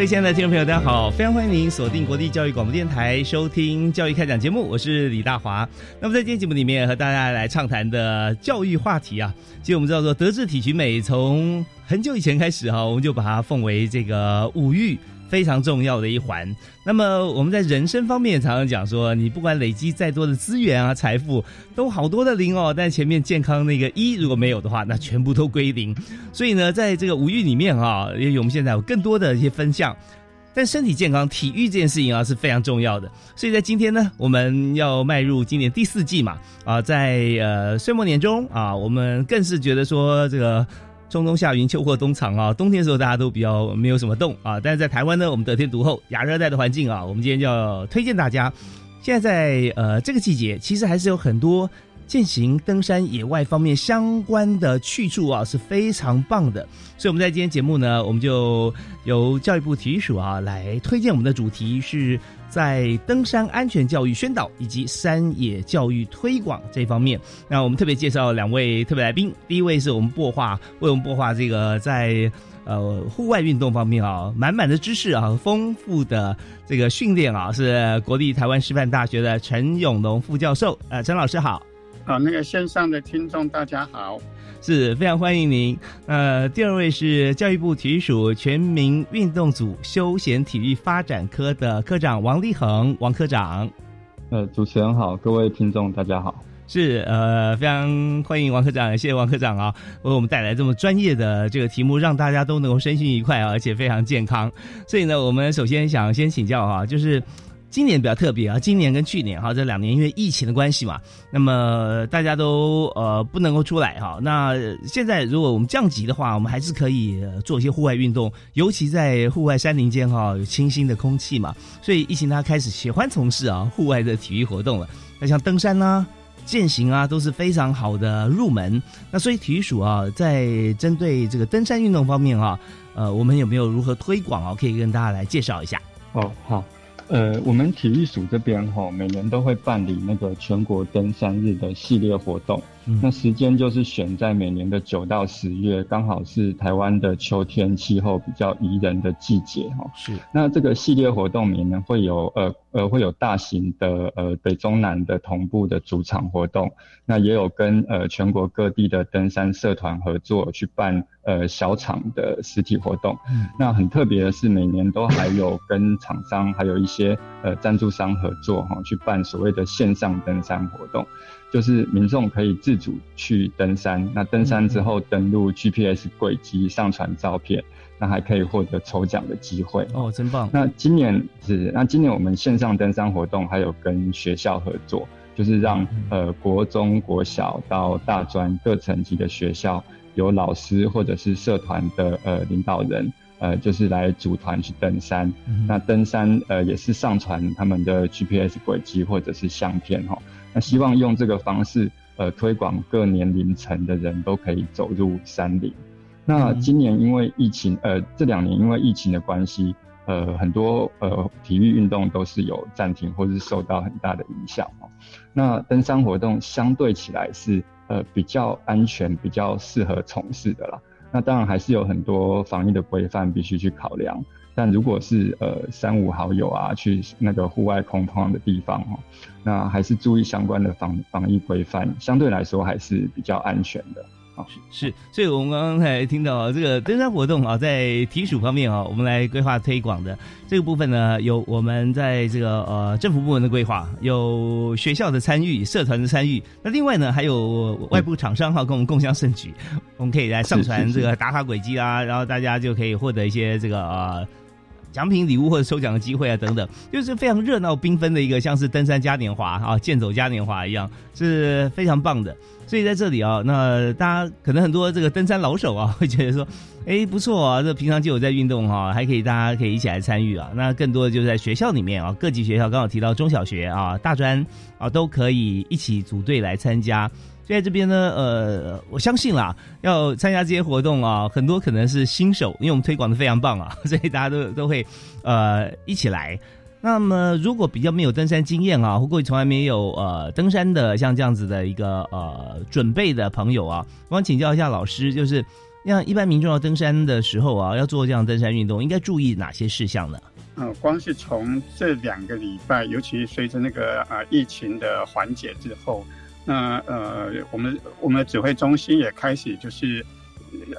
各位亲爱的听众朋友，大家好！非常欢迎您锁定国立教育广播电台收听《教育开讲》节目，我是李大华。那么在今天节目里面和大家来畅谈的教育话题啊，其实我们知道德智体群美，从很久以前开始哈，我们就把它奉为这个五育。非常重要的一环。那么我们在人生方面常常讲说，你不管累积再多的资源啊、财富，都好多的零哦，但前面健康那个一如果没有的话，那全部都归零。所以呢，在这个五育里面啊，因为我们现在有更多的一些分项，但身体健康、体育这件事情啊是非常重要的。所以在今天呢，我们要迈入今年第四季嘛，啊，在呃岁末年终啊，我们更是觉得说这个。冬冬夏云，秋货冬藏啊！冬天的时候大家都比较没有什么动啊，但是在台湾呢，我们得天独厚，亚热带的环境啊，我们今天就要推荐大家。现在在呃这个季节，其实还是有很多践行登山野外方面相关的去处啊，是非常棒的。所以我们在今天节目呢，我们就由教育部体育署啊来推荐我们的主题是。在登山安全教育宣导以及山野教育推广这方面，那我们特别介绍两位特别来宾。第一位是我们播画，为我们播画这个在呃户外运动方面啊，满满的知识啊，丰富的这个训练啊，是国立台湾师范大学的陈永龙副教授。呃，陈老师好。好，那个线上的听众大家好。是非常欢迎您。呃，第二位是教育部体育署全民运动组休闲体育发展科的科长王立恒，王科长。呃，主持人好，各位听众大家好。是呃，非常欢迎王科长，谢谢王科长啊，为我们带来这么专业的这个题目，让大家都能够身心愉快啊，而且非常健康。所以呢，我们首先想先请教哈，就是。今年比较特别啊，今年跟去年哈这两年因为疫情的关系嘛，那么大家都呃不能够出来哈。那现在如果我们降级的话，我们还是可以做一些户外运动，尤其在户外山林间哈有清新的空气嘛，所以疫情大家开始喜欢从事啊户外的体育活动了。那像登山啊、健行啊都是非常好的入门。那所以体育署啊在针对这个登山运动方面啊，呃我们有没有如何推广啊？可以跟大家来介绍一下。哦，好。呃，我们体育署这边哈，每年都会办理那个全国登山日的系列活动。那时间就是选在每年的九到十月，刚好是台湾的秋天气候比较宜人的季节哈。是。那这个系列活动里面会有呃呃会有大型的呃北中南的同步的主场活动，那也有跟呃全国各地的登山社团合作去办呃小场的实体活动。嗯。那很特别的是，每年都还有跟厂商还有一些呃赞助商合作哈，去办所谓的线上登山活动。就是民众可以自主去登山，那登山之后登录 GPS 轨迹，上传照片，那还可以获得抽奖的机会。哦，真棒！那今年是那今年我们线上登山活动还有跟学校合作，就是让呃国中国小到大专各层级的学校，有老师或者是社团的呃领导人，呃就是来组团去登山。那登山呃也是上传他们的 GPS 轨迹或者是相片哈。那希望用这个方式，呃，推广各年龄层的人都可以走入山林。那今年因为疫情，呃，这两年因为疫情的关系，呃，很多呃体育运动都是有暂停或是受到很大的影响哦。那登山活动相对起来是呃比较安全、比较适合从事的啦。那当然还是有很多防疫的规范必须去考量。但如果是呃三五好友啊去那个户外空旷的地方哦，那还是注意相关的防防疫规范，相对来说还是比较安全的。好，是，所以我们刚刚才听到这个登山活动啊，在体属方面啊，我们来规划推广的这个部分呢，有我们在这个呃政府部门的规划，有学校的参与，社团的参与，那另外呢，还有外部厂商哈跟我们共享盛举，我们可以来上传这个打卡轨迹啊，然后大家就可以获得一些这个呃。奖品礼物或者抽奖的机会啊，等等，就是非常热闹缤纷的一个，像是登山嘉年华啊、健走嘉年华一样，是非常棒的。所以在这里啊，那大家可能很多这个登山老手啊，会觉得说，哎，不错啊，这平常就有在运动哈，还可以大家可以一起来参与啊。那更多的就是在学校里面啊，各级学校刚好提到中小学啊、大专啊，都可以一起组队来参加。在这边呢，呃，我相信啦，要参加这些活动啊，很多可能是新手，因为我们推广的非常棒啊，所以大家都都会呃一起来。那么，如果比较没有登山经验啊，或过去从来没有呃登山的像这样子的一个呃准备的朋友啊，我想请教一下老师，就是让一般民众要登山的时候啊，要做这样登山运动，应该注意哪些事项呢？嗯，光是从这两个礼拜，尤其随着那个啊疫情的缓解之后。那呃，我们我们的指挥中心也开始就是，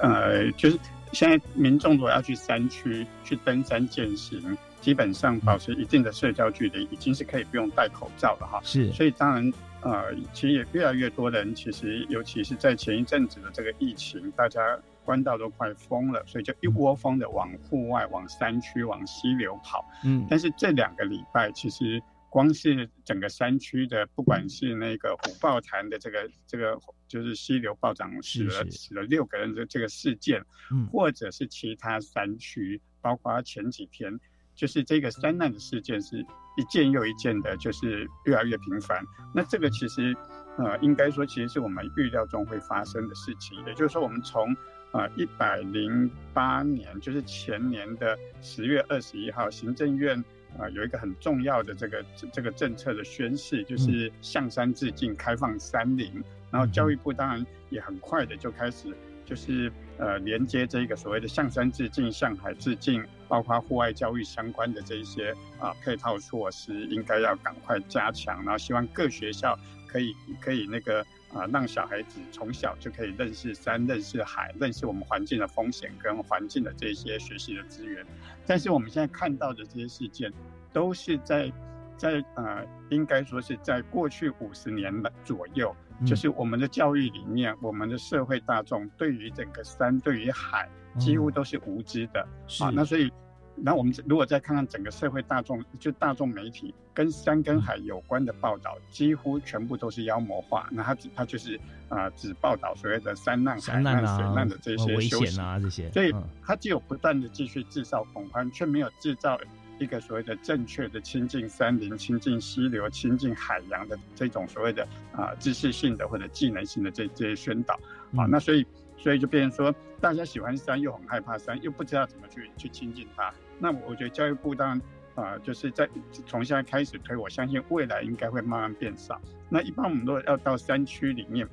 呃，就是现在民众如果要去山区去登山健行，基本上保持一定的社交距离，已经是可以不用戴口罩了哈。是，所以当然呃，其实也越来越多的人，其实尤其是在前一阵子的这个疫情，大家关道都快封了，所以就一窝蜂的往户外、往山区、往溪流跑。嗯，但是这两个礼拜其实。光是整个山区的，不管是那个虎豹潭的这个这个，就是溪流暴涨死了死了六个人的这个事件，或者是其他山区，包括前几天，就是这个山难的事件是一件又一件的，就是越来越频繁。那这个其实，呃，应该说其实是我们预料中会发生的事情。也就是说，我们从呃一百零八年，就是前年的十月二十一号，行政院。啊，有一个很重要的这个这个政策的宣示，就是向山致敬，开放山林。然后教育部当然也很快的就开始，就是呃连接这个所谓的向山致敬、向海致敬，包括户外教育相关的这一些啊配套措施，应该要赶快加强。然后希望各学校可以可以那个。啊，让小孩子从小就可以认识山、认识海、认识我们环境的风险跟环境的这些学习的资源。但是我们现在看到的这些事件，都是在在呃，应该说是在过去五十年的左右，就是我们的教育里面，我们的社会大众对于整个山、对于海，几乎都是无知的。啊，那所以。那我们如果再看看整个社会大众，就大众媒体跟山跟海有关的报道，几乎全部都是妖魔化。那他只他就是啊，只报道所谓的山难、海难、水难的这些危险啊这些。所以他只有不断的继续制造恐慌，却没有制造一个所谓的正确的亲近山林、亲近溪流、亲近海洋的这种所谓的啊知识性的或者技能性的这这些宣导。啊，那所以。所以就变成说，大家喜欢山又很害怕山，又不知道怎么去去亲近它。那我觉得教育部当然啊，就是在从现在开始推，我相信未来应该会慢慢变少。那一般我们如果要到山区里面，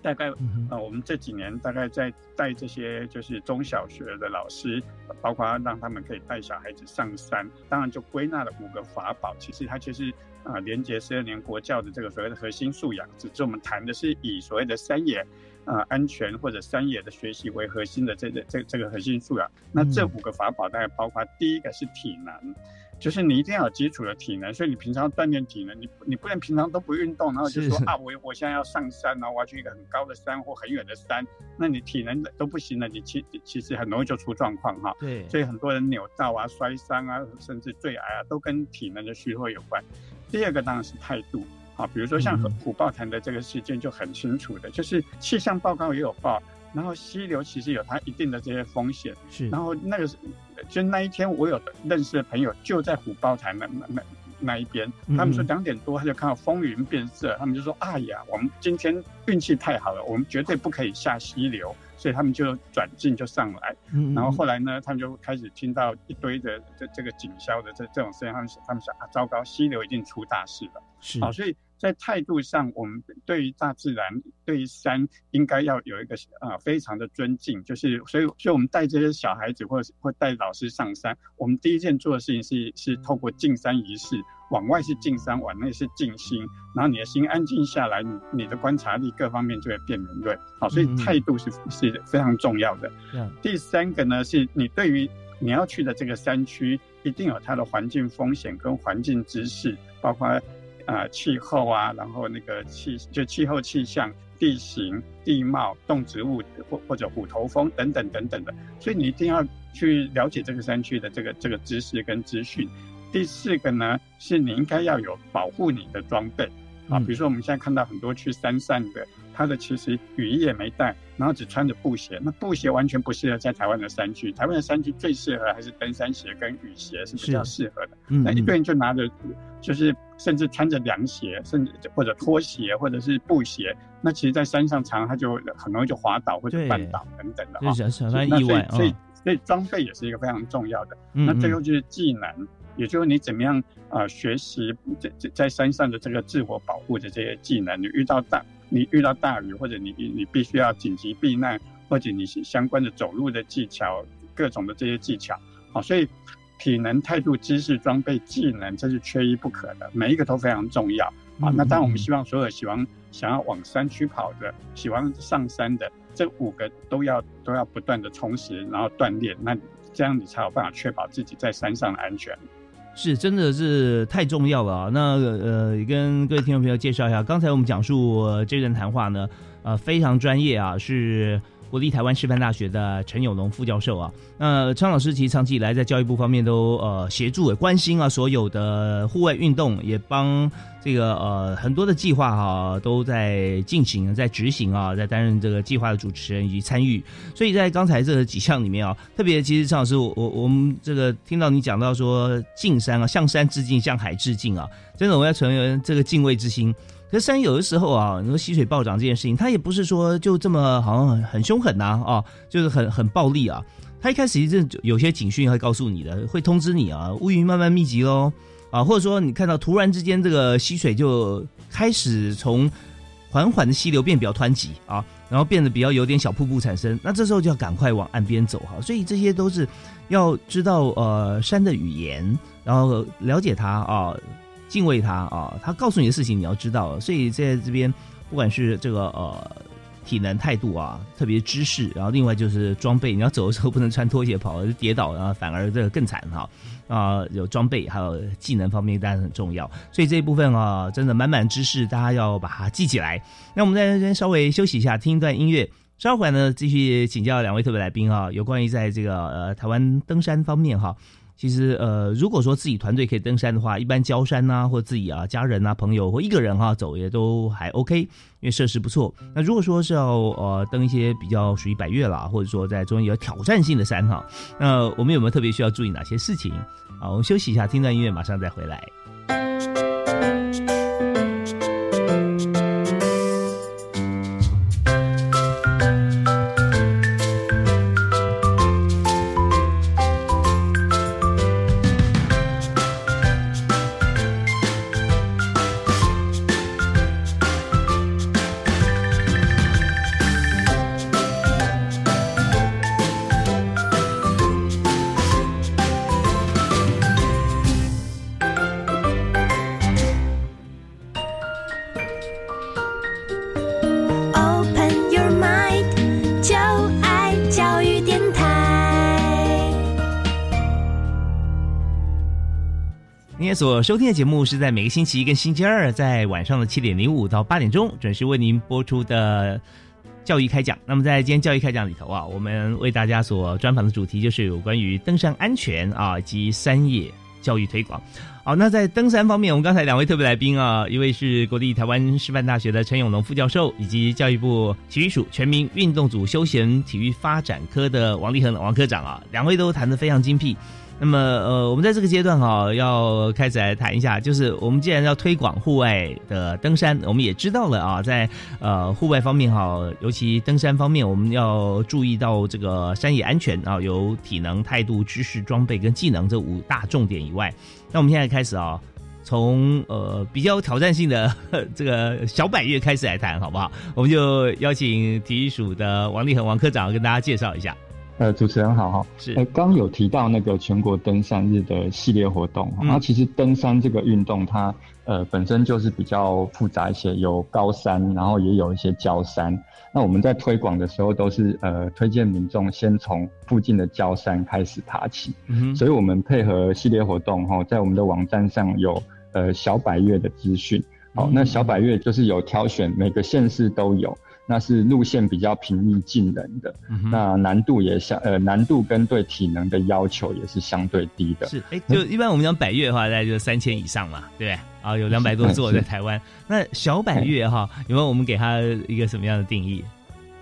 大概啊，我们这几年大概在带这些就是中小学的老师，包括让他们可以带小孩子上山，当然就归纳了五个法宝。其实它就是啊，连接十二年国教的这个所谓的核心素养，只是我们谈的是以所谓的山野。啊，安全或者山野的学习为核心的这这这这个核心素养，那这五个法宝大概包括第一个是体能，就是你一定要有基础的体能，所以你平常锻炼体能，你你不能平常都不运动，然后就说啊，我我现在要上山然后我要去一个很高的山或很远的山，那你体能都不行了，你其其实很容易就出状况哈。对，所以很多人扭到啊、摔伤啊，甚至坠崖啊，都跟体能的虚弱有关。第二个当然是态度。啊，比如说像虎豹潭的这个事件就很清楚的，就是气象报告也有报，然后溪流其实有它一定的这些风险，是。然后那个是，就那一天我有认识的朋友就在虎豹潭那那那那一边，他们说两点多他就看到风云变色，他们就说：“哎呀，我们今天运气太好了，我们绝对不可以下溪流。”所以他们就转进就上来，然后后来呢，他们就开始听到一堆的这这个警消的这这种声音，他们他们想啊，糟糕，溪流已经出大事了。是好，所以。在态度上，我们对于大自然、对于山，应该要有一个啊非常的尊敬。就是所以，所以我们带这些小孩子，或者或带老师上山，我们第一件做的事情是是透过进山仪式，往外是进山，往内是静心，然后你的心安静下来，你你的观察力各方面就会变敏锐。好，所以态度是是非常重要的。第三个呢，是你对于你要去的这个山区，一定有它的环境风险跟环境知识，包括啊气候啊，然后那个气就气候气象、地形、地貌、动植物或或者虎头蜂等等等等的，所以你一定要去了解这个山区的这个这个知识跟资讯。第四个呢，是你应该要有保护你的装备啊，比如说我们现在看到很多去山上的。他的其实雨衣也没带，然后只穿着布鞋。那布鞋完全不适合在台湾的山区。台湾的山区最适合还是登山鞋跟雨鞋是比较适合的。那一个人就拿着，就是甚至穿着凉鞋，甚至或者拖鞋或者是布鞋。那其实，在山上常他就很容易就滑倒或者绊倒等等的哈。那意外所以所以装备也是一个非常重要的。那最后就是技能，也就是你怎么样啊学习在在在山上的这个自我保护的这些技能。你遇到大你遇到大雨，或者你你必须要紧急避难，或者你相关的走路的技巧，各种的这些技巧，好，所以体能、态度、知识、装备、技能，这是缺一不可的，每一个都非常重要啊。那当然，我们希望所有喜欢想要往山区跑的、喜欢上山的，这五个都要都要不断的充实，然后锻炼，那这样你才有办法确保自己在山上的安全。是，真的是太重要了啊！那呃，跟各位听众朋友介绍一下，刚才我们讲述这段谈话呢，呃，非常专业啊，是。国立台湾师范大学的陈永龙副教授啊，那陈老师其实长期以来在教育部方面都呃协助、关心啊所有的户外运动，也帮这个呃很多的计划哈都在进行、在执行啊，在担任这个计划的主持人以及参与。所以在刚才这几项里面啊，特别其实陈老师，我我我们这个听到你讲到说进山啊，向山致敬，向海致敬啊，真的我要成为这个敬畏之心。可是山有的时候啊，你说溪水暴涨这件事情，它也不是说就这么好像很很凶狠呐啊，就是很很暴力啊。它一开始一阵有些警讯会告诉你的，会通知你啊，乌云慢慢密集喽啊，或者说你看到突然之间这个溪水就开始从缓缓的溪流变比较湍急啊，然后变得比较有点小瀑布产生，那这时候就要赶快往岸边走哈。所以这些都是要知道呃山的语言，然后了解它啊。敬畏他啊，他告诉你的事情你要知道，所以在这边不管是这个呃体能态度啊，特别知识，然后另外就是装备，你要走的时候不能穿拖鞋跑，跌倒然后反而这个更惨哈啊，有装备还有技能方面当然很重要，所以这一部分啊真的满满知识，大家要把它记起来。那我们在这边稍微休息一下，听一段音乐，稍后呢继续请教两位特别来宾啊，有关于在这个呃台湾登山方面哈。其实，呃，如果说自己团队可以登山的话，一般郊山呐，或自己啊家人啊朋友或一个人哈走也都还 OK，因为设施不错。那如果说是要呃登一些比较属于百越啦，或者说在中间有挑战性的山哈，那我们有没有特别需要注意哪些事情？好，我们休息一下，听段音乐，马上再回来。今天所收听的节目是在每个星期一跟星期二，在晚上的七点零五到八点钟准时为您播出的教育开讲。那么在今天教育开讲里头啊，我们为大家所专访的主题就是有关于登山安全啊以及山野教育推广。好，那在登山方面，我们刚才两位特别来宾啊，一位是国立台湾师范大学的陈永龙副教授，以及教育部体育署全民运动组休闲体育发展科的王立恒王科长啊，两位都谈得非常精辟。那么，呃，我们在这个阶段哈，要开始来谈一下，就是我们既然要推广户外的登山，我们也知道了啊，在呃户外方面哈，尤其登山方面，我们要注意到这个山野安全啊，有体能、态度、知识、装备跟技能这五大重点以外，那我们现在开始啊，从呃比较挑战性的这个小百越开始来谈，好不好？我们就邀请体育署的王立恒王科长跟大家介绍一下。呃，主持人好哈，是。呃，刚有提到那个全国登山日的系列活动，嗯。然后其实登山这个运动它呃本身就是比较复杂一些，有高山，然后也有一些郊山。那我们在推广的时候都是呃推荐民众先从附近的郊山开始爬起，嗯，所以我们配合系列活动哈，在我们的网站上有呃小百越的资讯。好，嗯。那小百越就是有挑选每个县市都有，那是路线比较平易近人的，嗯那难度也相呃难度跟对体能的要求也是相对低的。是哎，就一般我们讲百越的话，大概就三千以上嘛，对不对？啊，有两百多座在台湾。那小百越哈，有没有我们给它一个什么样的定义？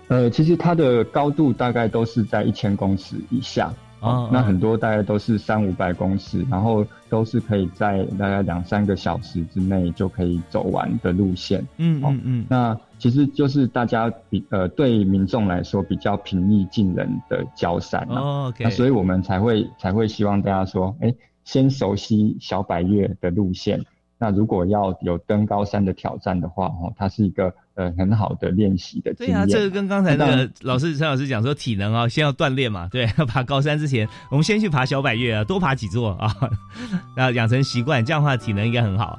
呃，其实它的高度大概都是在一千公尺以下。哦那很多大概都是三五百公尺，然后都是可以在大概两三个小时之内就可以走完的路线。嗯嗯嗯，那其实就是大家比呃对民众来说比较平易近人的交山啊。哦，OK，那所以我们才会才会希望大家说，哎，先熟悉小百越的路线。那如果要有登高山的挑战的话，哦，它是一个呃很好的练习的经验。对啊，这个跟刚才那个老师陈老师讲说体能啊，先要锻炼嘛，对，要爬高山之前，我们先去爬小百越啊，多爬几座啊，然后养成习惯，这样的话体能应该很好。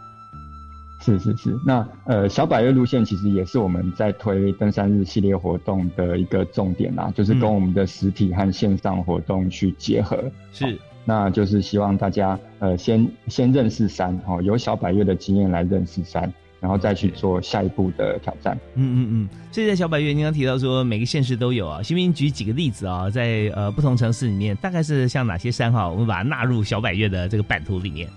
是是是，那呃小百越路线其实也是我们在推登山日系列活动的一个重点啦，就是跟嗯我们的实体和线上活动去结合。是，那就是希望大家呃先先认识山哦，有小百越的经验来认识山，然后再去做下一步的挑战。嗯嗯嗯。所以在小百越，您刚提到说每个县市都有啊，行不行？举几个例子啊，在呃不同城市里面，大概是像哪些山哈，我们把它纳入小百越的这个版图里面。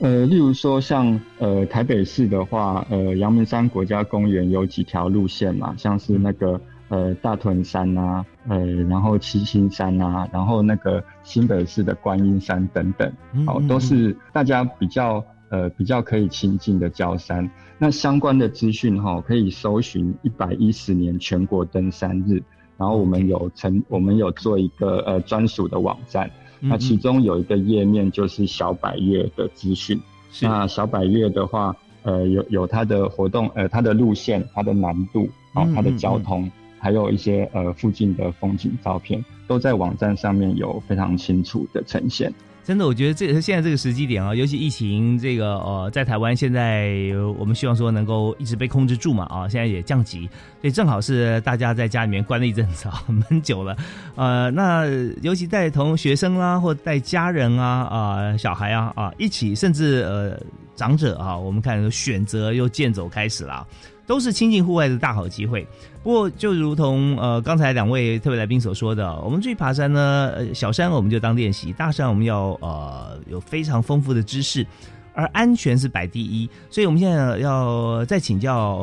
呃，例如说像呃台北市的话，呃阳明山国家公园有几条路线嘛，像是那个呃大屯山啊，呃然后七星山啊，然后那个新北市的观音山等等，好、都是大家比较呃比较可以亲近的郊山。那相关的资讯哈，可以搜寻一百一十年全国登山日，然后我们有成我们有做一个呃专属的网站。那其嗯中有一个页面就是小百越的资讯。那小百越的话，呃，有有它的活动，呃，它的路线、它的难度，哦嗯，它的嗯交通，还有一些呃附近的风景照片，都在网站上面有非常清楚的呈现。真的，我觉得这也是现在这个时机点啊，尤其疫情这个呃，在台湾现在我们希望说能够一直被控制住嘛啊，现在也降级，所以正好是大家在家里面关了一阵子啊，闷久了，呃，那尤其带同学生啦，或带家人啊啊、小孩啊啊一起，甚至呃长者啊，我们看选择又渐走开始了。都是亲近户外的大好机会。不过，就如同呃刚才两位特别来宾所说的，我们去爬山呢，小山我们就当练习，大山我们要呃有非常丰富的知识，而安全是摆第一。所以我们现在要再请教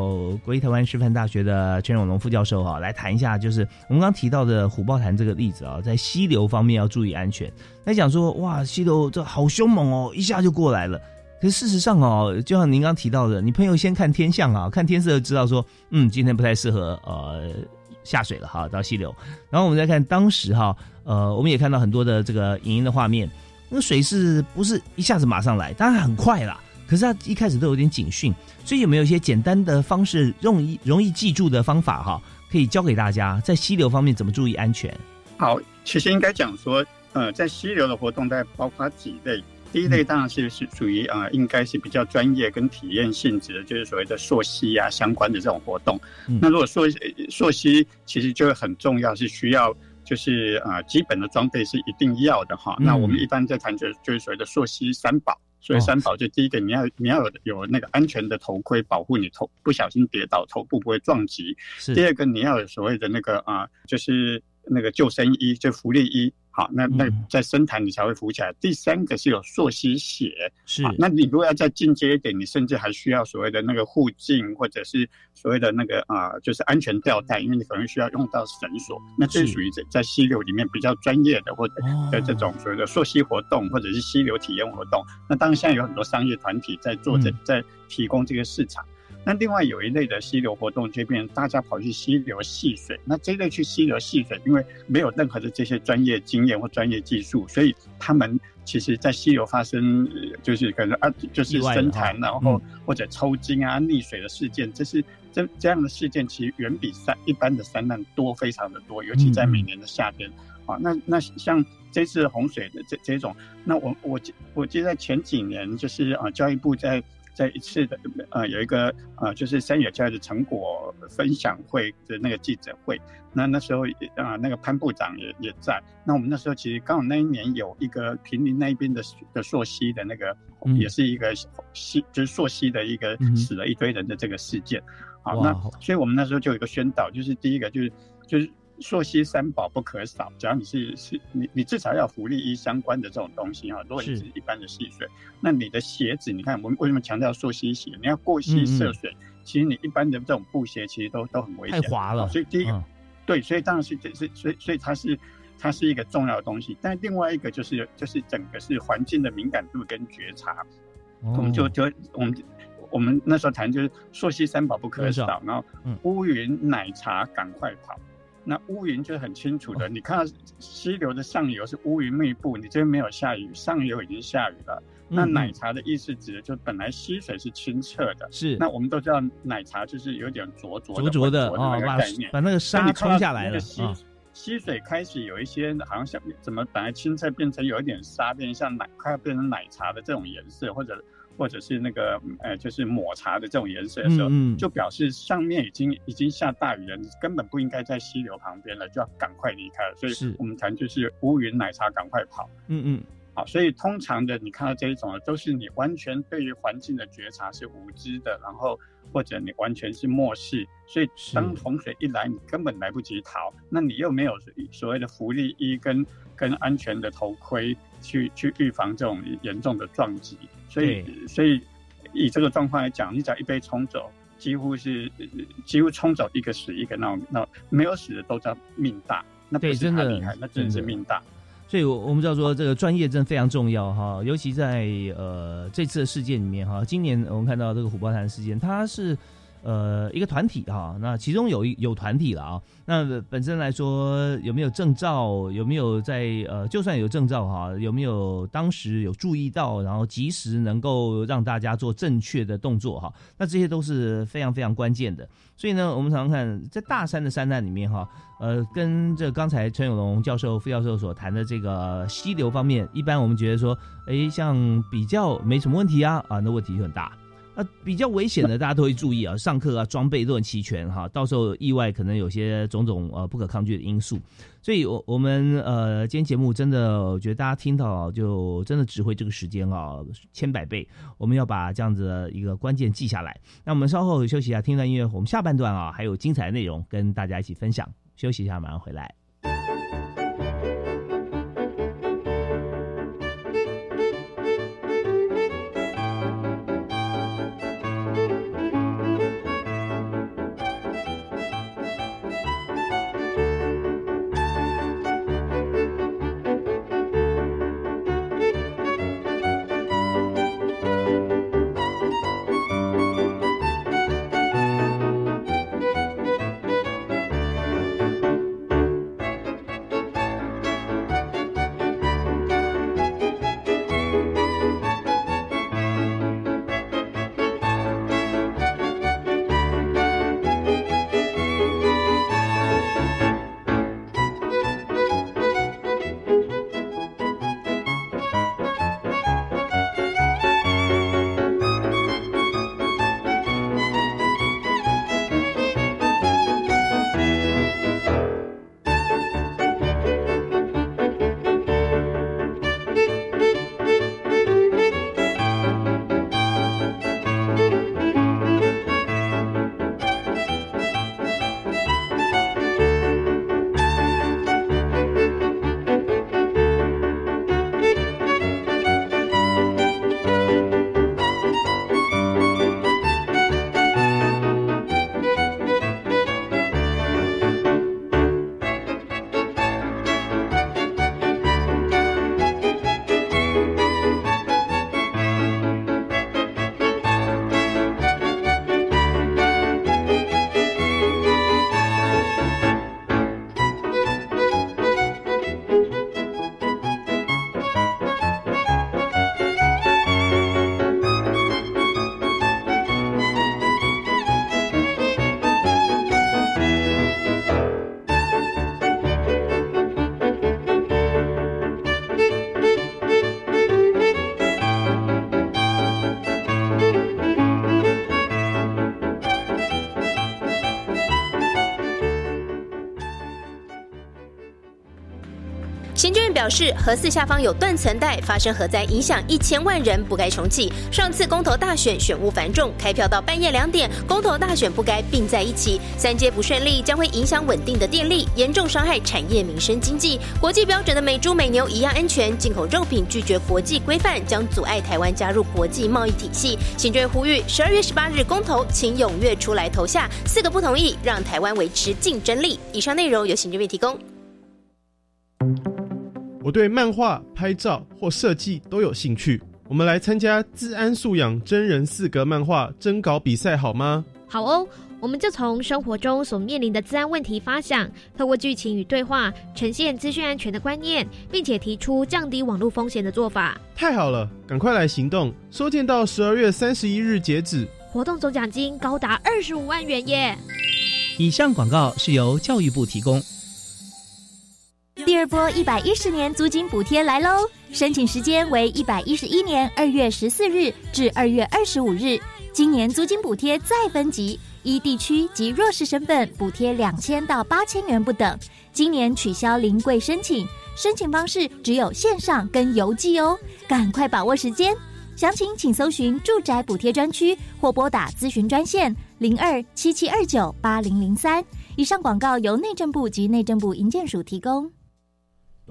国立台湾师范大学的全永龙副教授啊，来谈一下，就是我们刚提到的虎豹潭这个例子啊，在溪流方面要注意安全。来讲说，哇，溪流这好凶猛哦，一下就过来了。可是事实上哦，就像您刚提到的，你朋友先看天象啊，看天色知道说，嗯，今天不太适合呃下水了哈，到溪流。然后我们再看当时哈，呃，我们也看到很多的这个影音的画面，那水是不是一下子马上来？当然很快啦，可是它一开始都有点警讯，所以有没有一些简单的方式，容易容易记住的方法哈，可以教给大家在溪流方面怎么注意安全？好，其实应该讲说，呃，在溪流的活动，大概包括几类。第一类当然是是属于啊，应该是比较专业跟体验性质的，就是所谓的溯溪啊相关的这种活动。嗯那如果溯溯溪，其实就很重要，是需要就是呃基本的装备是一定要的哈。嗯那我们一般在谈就就是所谓的溯溪三宝。所以三宝就第一个，你要你要有有那个安全的头盔保护你头，不小心跌倒头部不会撞击。是第二个，你要有所谓的那个啊、就是那个救生衣，就浮力衣。好，那那嗯在深潭你才会浮起来。第三个是有溯溪鞋，是啊，那你如果要再进阶一点，你甚至还需要所谓的那个护颈，或者是所谓的那个啊、就是安全吊带，因为你可能需要用到绳索。那这是是属于在在溪流里面比较专业的，或者哦的这种所谓的溯溪活动，或者是溪流体验活动。那当然现在有很多商业团体在做这嗯在提供这个市场。那另外有一类的溪流活动，就变成大家跑去溪流戏水。那这一类去溪流戏水，因为没有任何的这些专业经验或专业技术，所以他们其实在溪流发生就是可能啊，就是深潭，然后或者抽筋啊、溺水的事件，这是这这样的事件，其实远比山一般的山难多，非常的多，尤其在每年的夏天。啊，那那像这次洪水的这这种，那我我我记得前几年就是啊，教育部在在一次的呃有一个呃就是山野教育的成果分享会的那个记者会，那那时候啊那个潘部长也也在，那我们那时候其实刚好那一年有一个平林那边的的朔溪的那个也是一个溪就是朔溪的一个死了一堆人的这个事件，好，那所以我们那时候就有一个宣导，就是第一个就是就是。溯溪三宝不可少，只要你是是，你你至少要福利衣相关的这种东西哈。如果你是一般的戏水，那你的鞋子，你看我们为什么强调溯溪鞋？你要过溪涉水，其实你一般的这种布鞋其实都都很危险，太滑了。所以第一个，对，所以当然是这是，所以所以它是它是一个重要的东西。但另外一个就是就是整个是环境的敏感度跟觉察，我们就就我们我们那时候谈就是溯溪三宝不可少，然后乌云奶茶赶快跑。那乌云就很清楚的，你看到溪流的上游是乌云密布，你这边没有下雨，上游已经下雨了。那奶茶的意思指的就本来溪水是清澈的，是。那我们都知道奶茶就是有点浊浊浊浊的那个概念，把那个沙冲下来了。溪溪水开始有一些好像像怎么本来清澈变成有一点沙，变成像奶快要变成奶茶的这种颜色，或者。或者是那个呃，就是抹茶的这种颜色的时候，就表示上面已经已经下大雨了，你根本不应该在溪流旁边了，就要赶快离开了。所以我们谈就是乌云奶茶，赶快跑。嗯嗯，好，所以通常的你看到这一种，都是你完全对于环境的觉察是无知的，然后或者你完全是漠视，所以当洪水一来，你根本来不及逃，那你又没有所谓的福利衣跟跟安全的头盔去去预防这种严重的撞击。所以，所以以这个状况来讲，你只要一杯冲走，几乎是几乎冲走一个死一个，那那没有死的都叫命大，那不是他厉害，那真是命大。所以，我我们知道说这个专业真非常重要哈，尤其在呃这次的事件里面哈，今年我们看到这个虎豹潭事件，它是。呃，一个团体哈，那其中有一有团体了啊。那本身来说，有没有证照？有没有在呃，就算有证照哈，有没有当时有注意到，然后及时能够让大家做正确的动作哈？那这些都是非常非常关键的。所以呢，我们常常看在大山的山难里面哈，呃，跟这刚才陈永龙教授、副教授所谈的这个溪流方面，一般我们觉得说，哎，像比较没什么问题啊，啊，那问题就很大。那比较危险的，大家都会注意啊，上课啊，装备都很齐全哈，到时候意外可能有些种种呃不可抗拒的因素，所以，我我们呃今天节目真的，我觉得大家听到就真的指挥这个时间啊，千百倍，我们要把这样子的一个关键记下来。那我们稍后休息一下，听段音乐，我们下半段啊还有精彩的内容跟大家一起分享。休息一下，马上回来。示，核四下方有断层带，发生核灾，影响一千万人，不该重启。上次公投大选选务繁重，开票到半夜两点，公投大选不该并在一起。三阶不顺利，将会影响稳定的电力，严重伤害产业、民生、经济。国际标准的美猪美牛一样安全，进口肉品拒绝国际规范，将阻碍台湾加入国际贸易体系。行政院呼吁，十二月十八日公投，请踊跃出来投下。四个不同意，让台湾维持竞争力。以上内容由行政院提供。我对漫画、拍照或设计都有兴趣。我们来参加自安素养真人四格漫画征稿比赛好吗？好哦，我们就从生活中所面临的治安问题发想，透过剧情与对话，呈现资讯安全的观念，并且提出降低网络风险的做法。太好了，赶快来行动！收件到十二月三十一日截止。活动总奖金高达二十五万元耶！以上广告是由教育部提供。二波一百一十年租金补贴来喽！申请时间为一百一十一年二月十四日至二月二十五日。今年租金补贴再分级，依地区及弱势身份补贴两千到八千元不等。今年取消临柜申请，申请方式只有线上跟邮寄哦，赶快把握时间。详情请搜寻住宅补贴专区或拨打咨询专线零二七七二九八零零三。以上广告由内政部及内政部营建署提供。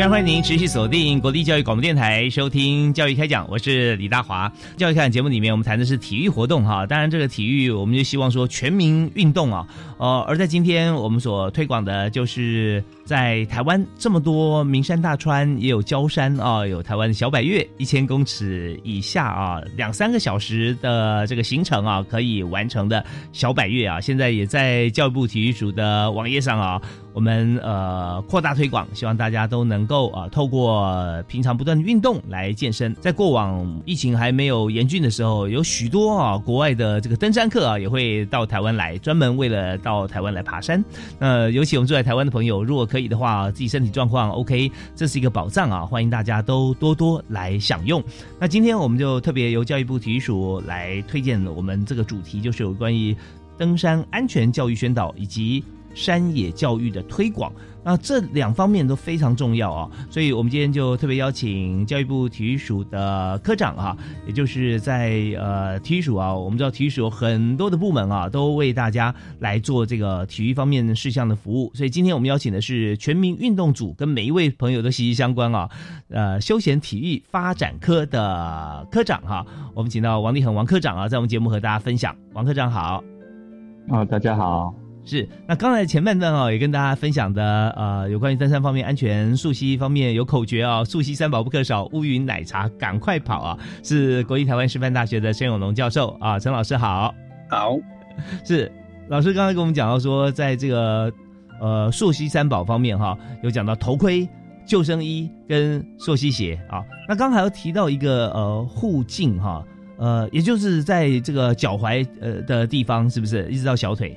非常欢迎您持续锁定国立教育广播电台收听教育开讲，我是李大华。教育开讲节目里面，我们谈的是体育活动哈，当然这个体育我们就希望说全民运动啊，呃，而在今天我们所推广的就是在台湾这么多名山大川，也有礁山啊，有台湾的小百岳，一千公尺以下啊，两三个小时的这个行程啊，可以完成的小百岳啊，现在也在教育部体育署的网页上啊。我们呃扩大推广，希望大家都能够啊、透过平常不断的运动来健身。在过往疫情还没有严峻的时候，有许多啊国外的这个登山客啊也会到台湾来，专门为了到台湾来爬山。呃，尤其我们住在台湾的朋友，如果可以的话，自己身体状况 OK，这是一个宝藏啊，欢迎大家都多多来享用。那今天我们就特别由教育部体育署来推荐我们这个主题，就是有关于登山安全教育宣导以及。山野教育的推广，那这两方面都非常重要啊，所以我们今天就特别邀请教育部体育署的科长啊，也就是在呃体育署啊，我们知道体育署有很多的部门啊，都为大家来做这个体育方面事项的服务，所以今天我们邀请的是全民运动组，跟每一位朋友都息息相关啊，呃，休闲体育发展科的科长哈、我们请到王立恒王科长啊，在我们节目和大家分享，王科长好。哦，大家好。是，那刚才前半段哦，也跟大家分享的呃，有关于登山方面安全，溯溪方面有口诀啊、溯溪三宝不可少，乌云奶茶赶快跑啊！是国立台湾师范大学的陈永龙教授啊，陈老师好。好，是老师刚才跟我们讲到说，在这个呃溯溪三宝方面哈，有讲到头盔、救生衣跟溯溪鞋啊。那刚才又提到一个呃护镜哈，呃，也就是在这个脚踝呃的地方，是不是一直到小腿？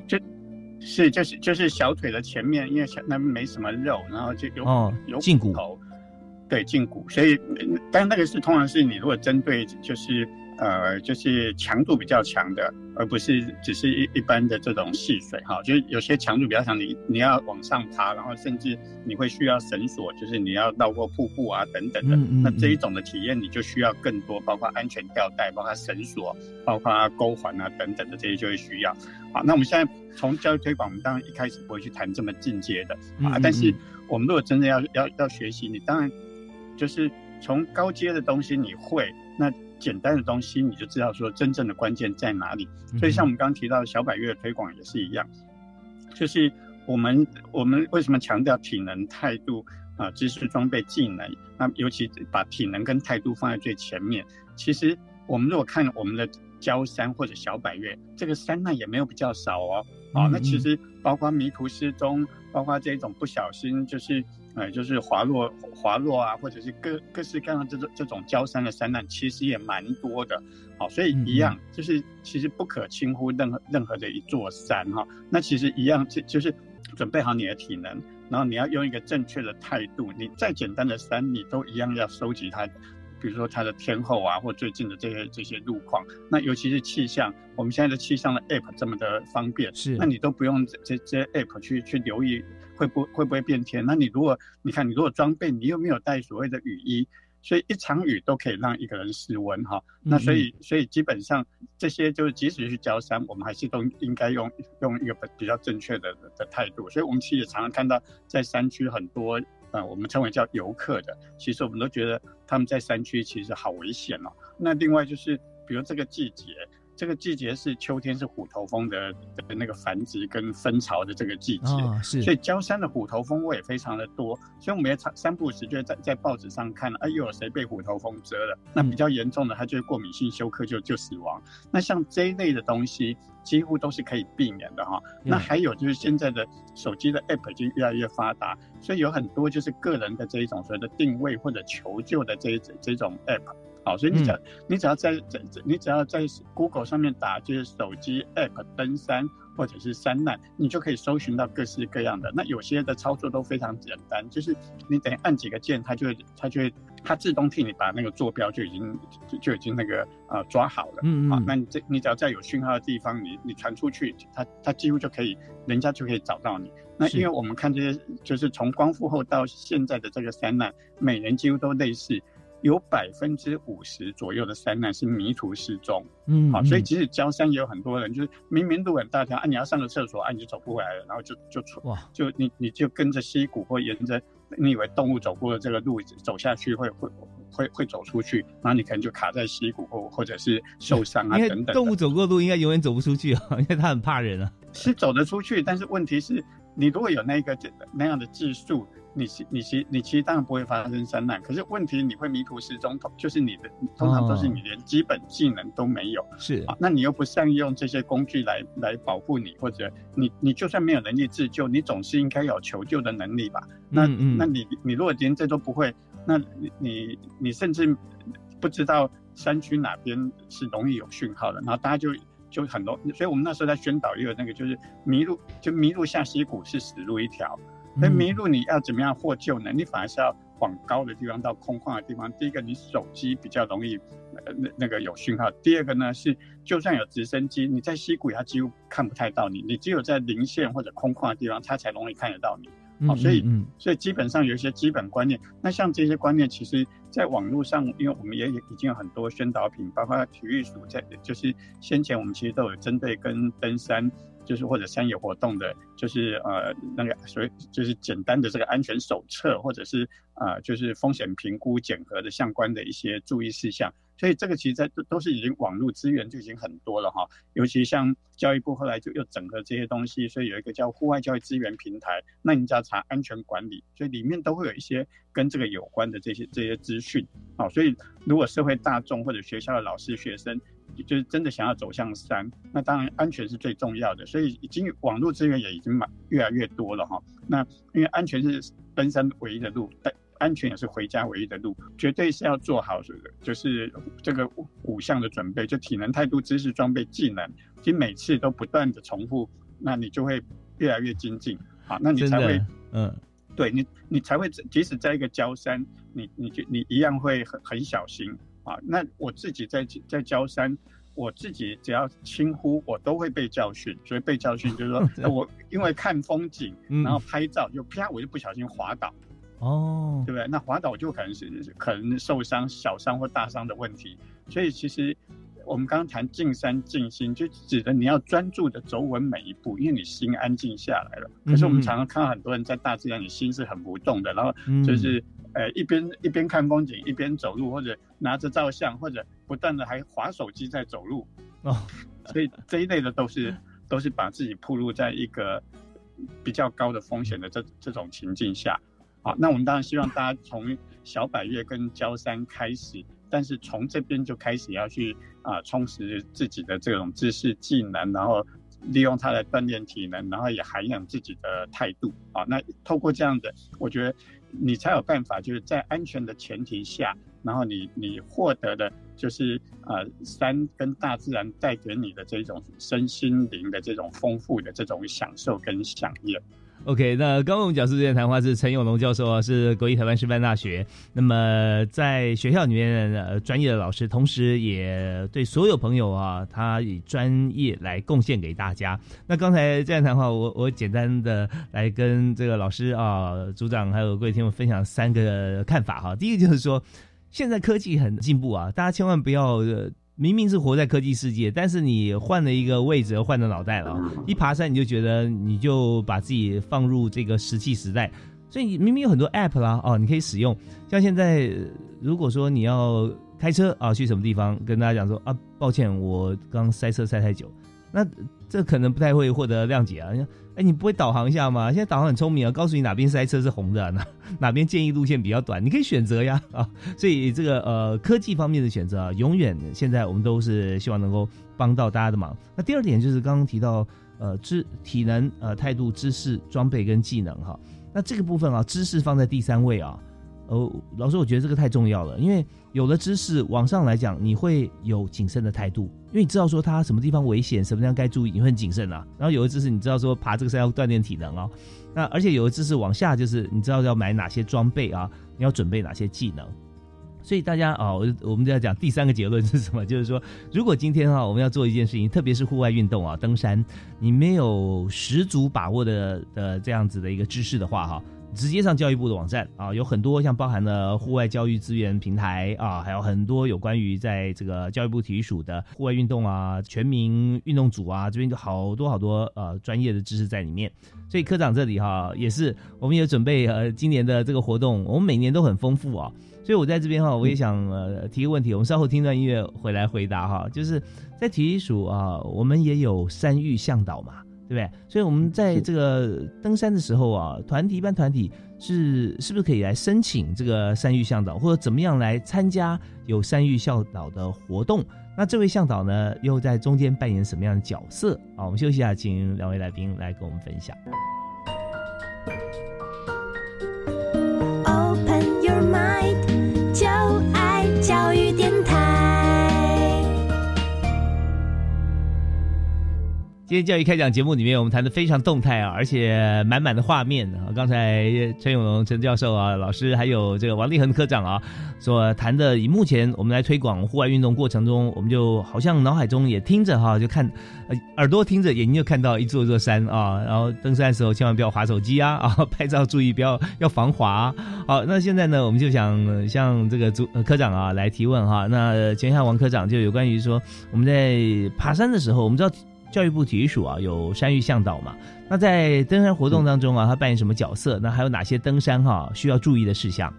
是，就是就是小腿的前面，因为小那没什么肉，然后就有、哦有胫骨头，对胫骨，所以嗯但那个是通常是你如果针对就是呃就是强度比较强的，而不是只是一一般的这种戏水哈，就是有些强度比较强，你你要往上爬，然后甚至你会需要绳索，就是你要绕过瀑布啊等等的，嗯嗯那这一种的体验你就需要更多，包括安全吊带，包括绳索，包括钩环啊等等的这些就会需要。好，那我们现在从教育推广，我们当然一开始不会去谈这么进阶的啊，但是嗯我们如果真的要要要学习，你当然就是从高阶的东西你会，那简单的东西你就知道说真正的关键在哪里。所以像我们刚刚提到的小百岳的推广也是一样，就是我们我们为什么强调体能、态度啊知识、装备、技能，那尤其把体能跟态度放在最前面。其实我们如果看我们的焦山或者小百岳，这个山难也没有比较少哦。啊，那其实包括迷途失踪，包括这种不小心就是呃就是滑落滑落啊，或者是各各式各样的这种这种焦山的山难，其实也蛮多的。好，所以一样就是其实不可轻忽任何任何的一座山哈。那其实一样就就是准备好你的体能，然后你要用一个正确的态度，你再简单的山你都一样要收集它。比如说它的天候啊，或最近的这些这些路况，那尤其是气象，我们现在的气象的 app 这么的方便，是，那你都不用这这些 app 去去留意会不会不会变天。那你如果你看你如果装备你又没有带所谓的雨衣，所以一场雨都可以让一个人失温哈。那所以所以基本上这些就是即使是焦山，我们还是都应该用用一个比较正确的的态度。所以我们其实也常常看到在山区很多。呃，我们称为叫游客的，其实我们都觉得他们在山区其实好危险哦。那另外就是，比如这个季节。这个季节是秋天，是虎头蜂的的那个繁殖跟分巢的这个季节，是。所以焦山的虎头蜂窝也非常的多，所以我们也三三不时就在在报纸上看了，哎，又有谁被虎头蜂蛰了？那比较严重的，它就会过敏性休克就就死亡。那像这一类的东西，几乎都是可以避免的哈。那还有就是现在的手机的 app 已经越来越发达，所以有很多就是个人的这一种所谓的定位或者求救的这一这种 app。好，所以你只要你只要在在你只要在 Google 上面打就是手机 App 登山或者是山难，你就可以搜寻到各式各样的。那有些的操作都非常简单，就是你等于按几个键，它就会它就会它自动替你把那个坐标就已经就已经那个呃抓好了。嗯嗯。好，那你这你只要在有讯号的地方，你你传出去，它它几乎就可以，人家就可以找到你。那因为我们看这些，就是从光复后到现在的这个山难，每年几乎都类似。有百分之五十左右的山难是迷途失踪，嗯，好，所以即使焦山也有很多人，就是明明路很大条，啊，你要上个厕所，啊，你就走不回来了，然后就就出，哇，就你你就跟着溪谷或沿着你以为动物走过的这个路走下去，会会会会走出去，然后你可能就卡在溪谷或或者是受伤啊等等。动物走过路应该永远走不出去啊，因为它很怕人啊。是走得出去，但是问题是，你如果有那个那样的技术。你其你其你其实当然不会发生山难，可是问题你会迷途失踪，就是你的通常都是你连基本技能都没有，是啊，那你又不善用这些工具来来保护你，或者你你就算没有能力自救，你总是应该有求救的能力吧？那那你你如果连这都不会，那你你你甚至不知道山区哪边是容易有讯号的，然后大家就就很多，所以我们那时候在宣导也有那个就是迷路就迷路下溪谷是死路一条。那迷路你要怎么样获救呢？你反而是要往高的地方到空旷的地方。第一个，你手机比较容易，呃，那那个有讯号。第二个呢是，就算有直升机，你在溪谷它几乎看不太到你，你只有在零线或者空旷的地方，它才容易看得到你。好，所以，所以基本上有一些基本观念。那像这些观念，其实在网络上，因为我们也已经有很多宣导品，包括体育署在，就是先前我们其实都有针对跟登山。就是或者山野活动的，就是呃那个所以就是简单的这个安全手册，或者是呃就是风险评估检核的相关的一些注意事项。所以这个其实在都都是已经网络资源就已经很多了哈。尤其像教育部后来就又整合这些东西，所以有一个叫户外教育资源平台。那你只要查安全管理，所以里面都会有一些跟这个有关的这些这些资讯。好，所以如果社会大众或者学校的老师学生。就是真的想要走向山，那当然安全是最重要的，所以已经网络资源也已经蛮越来越多了哈。那因为安全是登山唯一的路，但安全也是回家唯一的路，绝对是要做好这个，就是这个五项的准备，就体能、态度、知识、装备、技能，其实每次都不断的重复，那你就会越来越精进，啊，那你才会，嗯，对你，你才会即使在一个焦山，你你就你一样会很很小心。啊，那我自己在在焦山，我自己只要轻呼，我都会被教训。所以被教训就是说，我因为看风景，然后拍照，就啪，我就不小心滑倒，哦，对不对？那滑倒就可能是可能受伤、小伤或大伤的问题。所以其实我们刚刚谈静山静心，就指的你要专注的走稳每一步，因为你心安静下来了。可是我们常常看到很多人在大自然里心是很不动的，然后就是。呃，一边一边看风景，一边走路，或者拿着照相，或者不断的还划手机在走路，哦，所以这一类的都是 都是把自己暴露在一个比较高的风险的这这种情境下。好，那我们当然希望大家从小百越跟焦山开始，但是从这边就开始要去啊充实自己的这种知识技能，然后利用它来锻炼体能，然后也涵养自己的态度啊。那透过这样的，我觉得你才有办法，就是在安全的前提下，然后你你获得的就是呃山跟大自然带给你的这种身心灵的这种丰富的这种享受跟享宴。OK，那刚刚我们讲述这段谈话是陈永龙教授啊，是国立台湾师范大学。那么在学校里面，呃，专业的老师，同时也对所有朋友啊，他以专业来贡献给大家。那刚才这段谈话，我我简单的来跟这个老师啊、组长还有各位听众分享三个看法哈。第一个就是说，现在科技很进步啊，大家千万不要。呃明明是活在科技世界，但是你换了一个位置，换了脑袋了。一爬山你就觉得你就把自己放入这个石器时代，所以明明有很多 App 啦，哦，你可以使用。像现在如果说你要开车啊去什么地方，跟大家讲说啊，抱歉，我刚塞车塞太久，那这可能不太会获得谅解啊。哎，你不会导航一下吗？现在导航很聪明啊，告诉你哪边塞车是红的，哪 哪边建议路线比较短，你可以选择呀 啊。所以这个呃科技方面的选择啊，永远现在我们都是希望能够帮到大家的忙。那第二点就是刚刚提到呃知体能呃态度、知识、装备跟技能哈。那这个部分啊，知识放在第三位啊。呃，老师，我觉得这个太重要了，因为有了知识，往上来讲，你会有谨慎的态度，因为你知道说它什么地方危险，什么地方该注意，你会很谨慎啊。然后有了知识，你知道说爬这个山要锻炼体能哦。那而且有了知识往下，就是你知道要买哪些装备啊，你要准备哪些技能。所以大家啊，我我们就要讲第三个结论是什么？就是说，如果今天啊，我们要做一件事情，特别是户外运动啊，登山，你没有十足把握的的这样子的一个知识的话，哈。直接上教育部的网站啊，有很多像包含了户外教育资源平台啊，还有很多有关于在这个教育部体育署的户外运动啊、全民运动组啊，这边就好多好多呃专业的知识在里面。所以科长这里哈也是，我们也准备呃今年的这个活动，我们每年都很丰富啊。所以我在这边哈，我也想呃提个问题，我们稍后听段音乐回来回答哈，就是在体育署啊，我们也有山域向导嘛。对不对？所以我们在这个登山的时候啊，团体一般团体是是不是可以来申请这个山域向导，或者怎么样来参加有山域向导的活动？那这位向导呢，又在中间扮演什么样的角色？啊，我们休息一下，请两位来宾来跟我们分享。今天教育开讲节目里面，我们谈的非常动态啊，而且满满的画面啊。刚才陈永龙陈教授啊，老师还有这个王立恒科长啊，所谈的，以目前我们来推广户外运动过程中，我们就好像脑海中也听着哈，就看耳朵听着，眼睛就看到一座座山啊。然后登山的时候千万不要划手机啊啊，拍照注意不要要防滑。好，那现在呢，我们就想向这个主科长啊来提问哈。那前一下王科长，就有关于说我们在爬山的时候，我们知道。教育部体育署啊，有山域向导嘛？那在登山活动当中啊，他扮演什么角色？那还有哪些登山哈、需要注意的事项？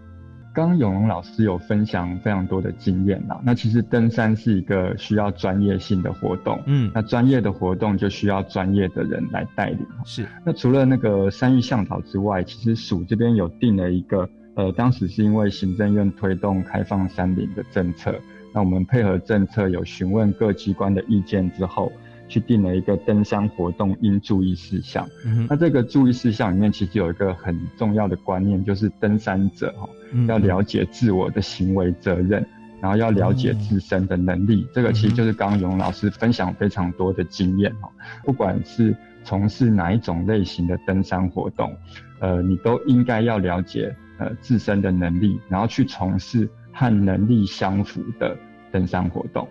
刚刚永龙老师有分享非常多的经验啦。那其实登山是一个需要专业性的活动，嗯，那专业的活动就需要专业的人来带领。是。那除了那个山域向导之外，其实署这边有定了一个，呃，当时是因为行政院推动开放山林的政策，那我们配合政策有询问各机关的意见之后。去定了一个登山活动应注意事项。嗯、那这个注意事项里面，其实有一个很重要的观念，就是登山者哈、嗯、要了解自我的行为责任，然后要了解自身的能力。嗯、这个其实就是刚刚永老师分享非常多的经验哈。不管是从事哪一种类型的登山活动，呃，你都应该要了解呃自身的能力，然后去从事和能力相符的登山活动。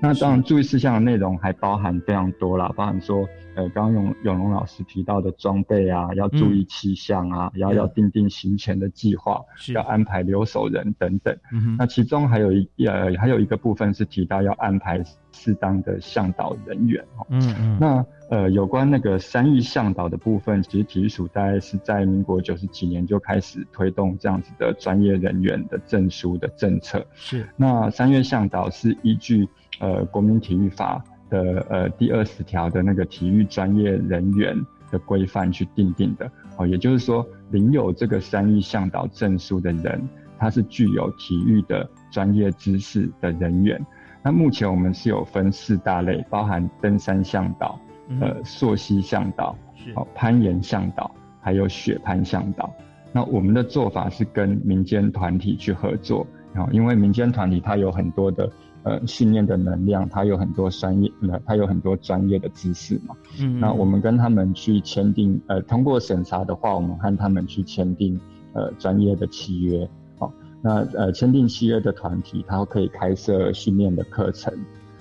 那当然，注意事项的内容还包含非常多啦，包含说，呃，刚刚永永龙老师提到的装备啊，要注意气象啊，嗯、要要定定行前的计划，要安排留守人等等。嗯、那其中还有一呃还有一个部分是提到要安排适当的向导人员哦。嗯嗯。那呃有关那个三义向导的部分，其实体育署大概是在民国九十几年就开始推动这样子的专业人员的证书的政策。是。那三月向导是依据。呃，国民体育法的呃第二十条的那个体育专业人员的规范去定定的。哦，也就是说，领有这个山域向导证书的人，他是具有体育的专业知识的人员。那目前我们是有分四大类，包含登山向导、呃溯溪向导、哦攀岩向导，还有雪攀向导。那我们的做法是跟民间团体去合作，啊，因为民间团体它有很多的呃训练的能量，它有很多专业，呃，它有很多专业的知识嘛。嗯。那我们跟他们去签订，呃，通过审查的话，我们和他们去签订呃专业的契约。好，那呃签订契约的团体，它可以开设训练的课程。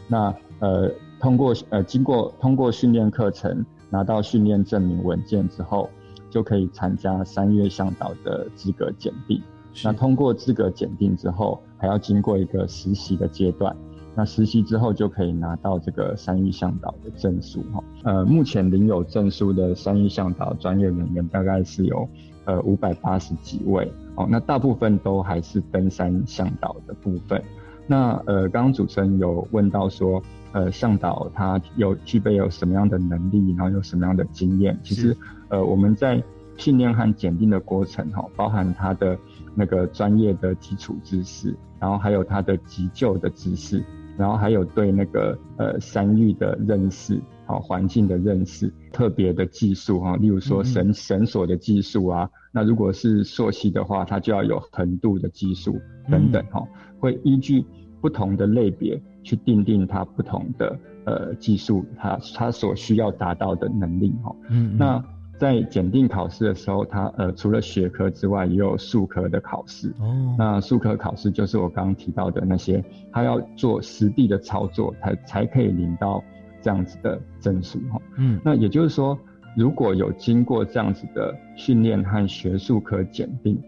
那呃通过呃经过通过训练课程，拿到训练证明文件之后。就可以参加三月向导的资格检定。那通过资格检定之后，还要经过一个实习的阶段。那实习之后就可以拿到这个三月向导的证书哈。呃，目前领有证书的三月向导专业人员大概是有呃五百八十几位哦。那大部分都还是登山向导的部分。那呃，刚刚主持人有问到说，呃，向导他有具备有什么样的能力，然后有什么样的经验？其实。呃，我们在训练和检定的过程，哈，包含他的那个专业的基础知识，然后还有他的急救的知识，然后还有对那个呃山域的认识，好环境的认识，特别的技术哈，例如说绳绳索的技术啊，那如果是溯溪的话，它就要有横渡的技术等等哈，会依据不同的类别去定定它不同的呃技术，它它所需要达到的能力哈，嗯，那。在检定考试的时候，它呃除了学科之外，也有术科的考试。哦，那术科考试就是我刚刚提到的那些，他要做实地的操作，才才可以领到这样子的证书哈。嗯，那也就是说，如果有经过这样子的训练和学术科检定，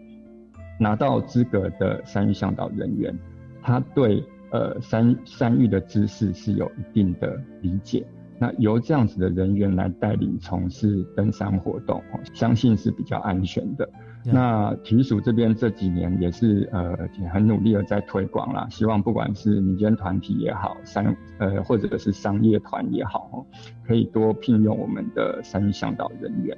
拿到资格的山域向导人员，他对呃山山域的知识是有一定的理解。那由这样子的人员来带领从事登山活动，相信是比较安全的。那体育署这边这几年也是呃很努力的在推广啦，希望不管是民间团体也好，山呃或者是商业团也好，可以多聘用我们的山域向导人员。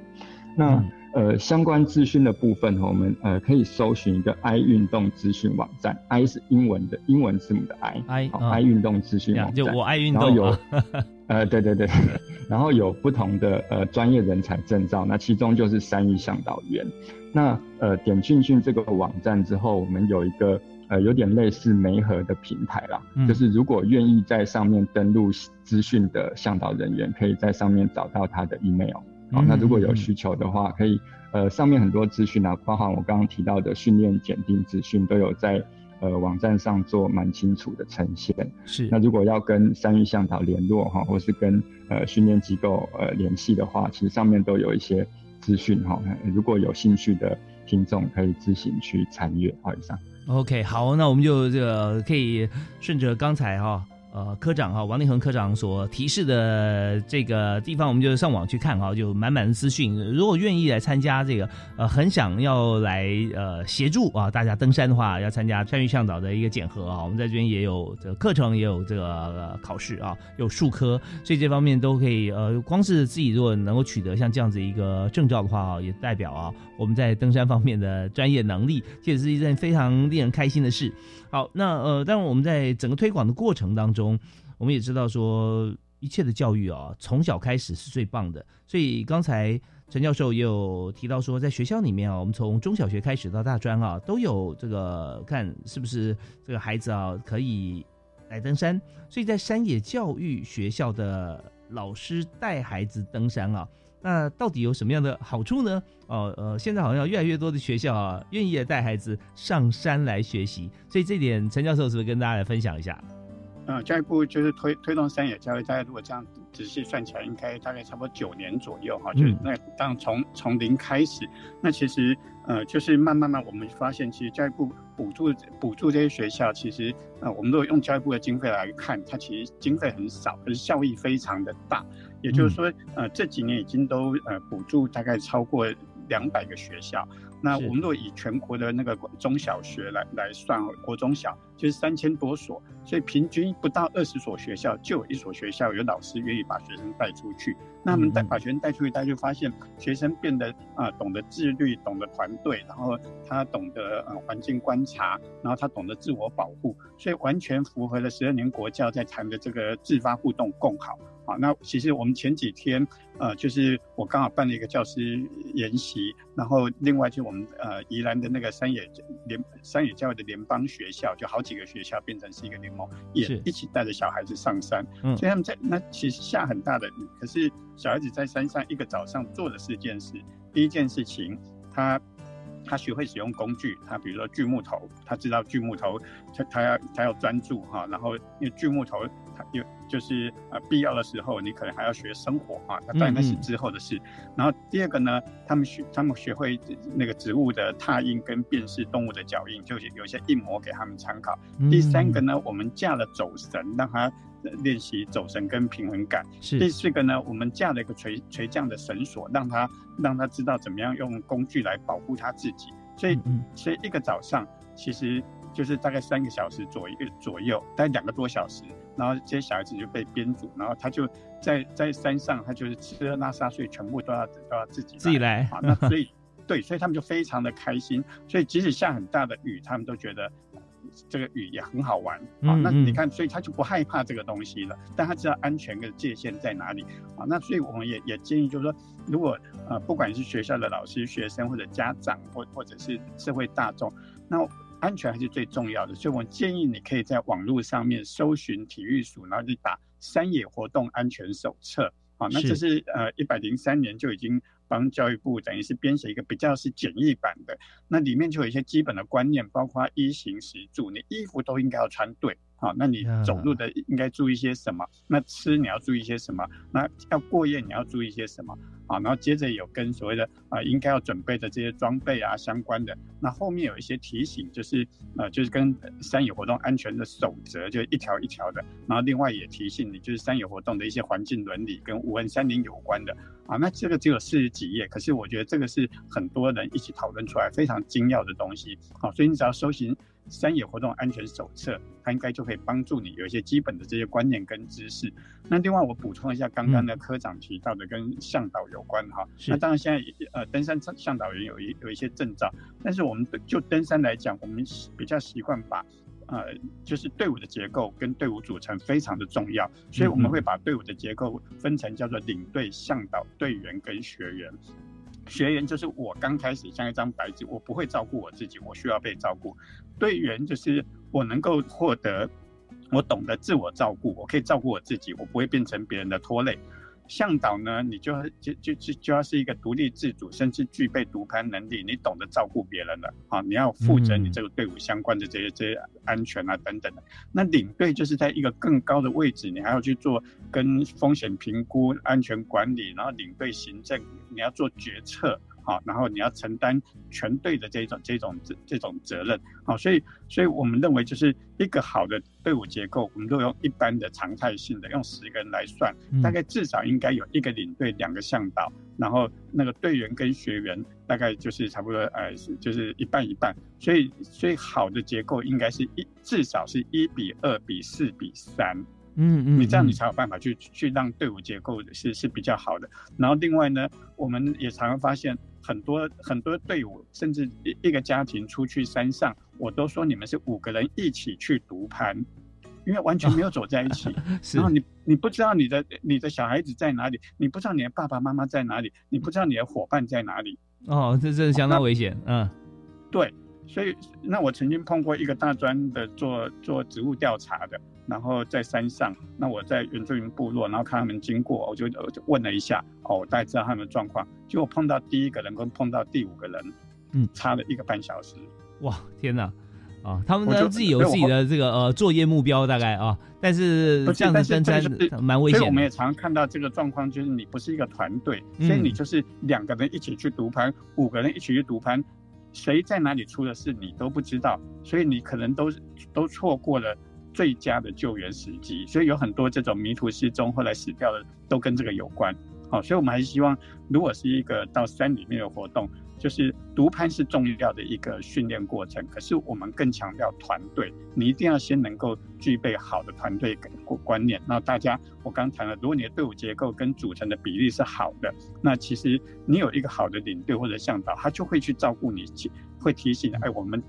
那呃相关资讯的部分，我们呃可以搜寻一个 i 运动资讯网站，i 是英文的英文字母的 i，i 运动资讯网站，就我爱运动有。呃，对对对，然后有不同的呃专业人才证照，那其中就是三一向导员。那呃点进去这个网站之后，我们有一个呃有点类似媒合的平台啦，就是如果愿意在上面登录资讯的向导人员，可以在上面找到他的 email。好，那如果有需求的话，可以呃上面很多资讯啊，包含我刚刚提到的训练检定资讯都有在。呃，网站上做蛮清楚的呈现。是。那如果要跟三育向导联络哈，或是跟呃训练机构呃联系的话，其实上面都有一些资讯哈。如果有兴趣的听众，可以自行去参阅。好，以上。OK，好，那我们就这个可以顺着刚才哈。呃，科长哈，王立恒科长所提示的这个地方，我们就上网去看哈，就满满的资讯。如果愿意来参加这个，呃，很想要来呃协助啊，大家登山的话，要参加山域向导的一个检核啊，我们在这边也有这个课程，也有这个考试啊，有数科，所以这方面都可以。呃，光是自己如果能够取得像这样子一个证照的话啊，也代表啊我们在登山方面的专业能力，这也是一件非常令人开心的事。好，那呃，当然我们在整个推广的过程当中，我们也知道说一切的教育啊，从小开始是最棒的。所以刚才陈教授也有提到说，在学校里面啊，我们从中小学开始到大专啊，都有这个看是不是这个孩子啊可以来登山。所以在山野教育学校的老师带孩子登山啊。那到底有什么样的好处呢？哦，呃，现在好像越来越多的学校啊，愿意带孩子上山来学习，所以这点陈教授是不是跟大家来分享一下？嗯，教育部就是推推动山野教育，大概如果这样仔细算起来，应该大概差不多九年左右哈，就是那当从从零开始，那其实呃就是慢慢慢我们发现，其实教育部补助补助这些学校，其实呃我们如果用教育部的经费来看，它其实经费很少，可是效益非常的大。也就是说，呃，这几年已经都呃补助大概超过两百个学校。那我们若以全国的那个中小学来来算，国中小就是三千多所，所以平均不到二十所学校就有一所学校有老师愿意把学生带出去。那他们带把学生带出去，大家就发现学生变得啊、懂得自律，懂得团队，然后他懂得呃环境观察，然后他懂得自我保护，所以完全符合了十二年国教在谈的这个自发互动共好。好，那其实我们前几天，呃，就是我刚好办了一个教师研习，然后另外就我们呃宜兰的那个山野联山野教育的联邦学校，就好几个学校变成是一个联盟，也一起带着小孩子上山，嗯所以他们在那其实下很大的雨，可是小孩子在山上一个早上做的四件事，第一件事情他。他学会使用工具，他比如说锯木头，他知道锯木头，他他要他要专注哈，然后因为锯木头，他有就是呃必要的时候，你可能还要学生活啊，那当然那是之后的事。然后第二个呢，他们学他们学会那个植物的拓印跟辨识动物的脚印，就是有一些印模给他们参考。第三个呢，我们架了走绳，让他呃练习走绳跟平衡感。是第四个呢，我们架了一个垂垂降的绳索，让他让他知道怎么样用工具来保护他自己。所以，所以一个早上其实就是大概三个小时左右左右，大概两个多小时，然后这些小孩子就被编组，然后他就在在山上，他就是吃喝拉撒睡全部都要都要自己自己来啊。那 所以对，所以他们就非常的开心。所以即使下很大的雨，他们都觉得这个雨也很好玩啊。那你看，所以他就不害怕这个东西了，但他知道安全的界限在哪里啊。那所以我们也也建议，就是说，如果呃不管是学校的老师、学生或者家长或或者是社会大众，那安全还是最重要的。所以我建议你可以在网络上面搜寻体育署，然后就打山野活动安全手册。好，那这是呃一百零三年就已经帮教育部等于是编写一个比较是简易版的，那里面就有一些基本的观念，包括衣行食住，你衣服都应该要穿对。好，那你走路的应该注意些什么？那吃你要注意些什么？那要过夜你要注意些什么？啊，然后接着有跟所谓的啊应该要准备的这些装备啊相关的，那后面有一些提醒，就是呃就是跟山野活动安全的守则，就一条一条的，然后另外也提醒你，就是山野活动的一些环境伦理跟无痕山林有关的啊，那这个只有四十几页，可是我觉得这个是很多人一起讨论出来非常精要的东西，好，所以你只要搜寻。山野活动安全手册，它应该就可以帮助你有一些基本的这些观念跟知识。那另外我补充一下，刚刚的科长提到的跟向导有关哈。那当然现在呃登山向导员有一有一些证照，但是我们就登山来讲，我们比较习惯把呃就是队伍的结构跟队伍组成非常的重要，所以我们会把队伍的结构分成叫做领队、向导、队员跟学员。学员就是我刚开始像一张白纸，我不会照顾我自己，我需要被照顾。队员就是我能够获得，我懂得自我照顾，我可以照顾我自己，我不会变成别人的拖累。向导呢，你就就就就就要是一个独立自主，甚至具备独攀能力，你懂得照顾别人了啊！你要负责你这个队伍相关的这些这些安全啊等等的。那领队就是在一个更高的位置，你还要去做跟风险评估、安全管理，然后领队行政，你要做决策。好，然后你要承担全队的这种这种这这种责任，好，所以所以我们认为就是一个好的队伍结构，我们都用一般的常态性的用十个人来算，大概至少应该有一个领队，两个向导，然后那个队员跟学员大概就是差不多呃就是一半一半，所以所以好的结构应该是一至少是一比二比四比三。嗯嗯，你这样你才有办法去去让队伍结构是是比较好的。然后另外呢，我们也常常发现很多很多队伍，甚至一一个家庭出去山上，我都说你们是五个人一起去读盘，因为完全没有走在一起。然后你你不知道你的你的小孩子在哪里，你不知道你的爸爸妈妈在哪里，你不知道你的伙伴在哪里。哦，这真的相当危险。嗯，对。所以，那我曾经碰过一个大专的做做植物调查的，然后在山上，那我在原住民部落，然后看他们经过，我就我就问了一下，哦，我大概知道他们的状况。结果碰到第一个人跟碰到第五个人，嗯，差了一个半小时。哇，天哪！啊，他们呢自己有自己的这个呃作业目标大概啊，但是这样子登山蛮危险。所以我们也常看到这个状况，就是你不是一个团队，所以你就是两个人一起去读盘，五个人一起去独攀。谁在哪里出的事你都不知道，所以你可能都都错过了最佳的救援时机。所以有很多这种迷途失踪后来死掉的，都跟这个有关。好，所以我们还是希望，如果是一个到山里面的活动，就是独攀是重要的一个训练过程，可是我们更强调团队，你一定要先能够具备好的团队观观念。那大家我刚谈了，如果你的队伍结构跟组成的比例是好的，那其实你有一个好的领队或者向导，他就会去照顾你，会提醒，哎，我们。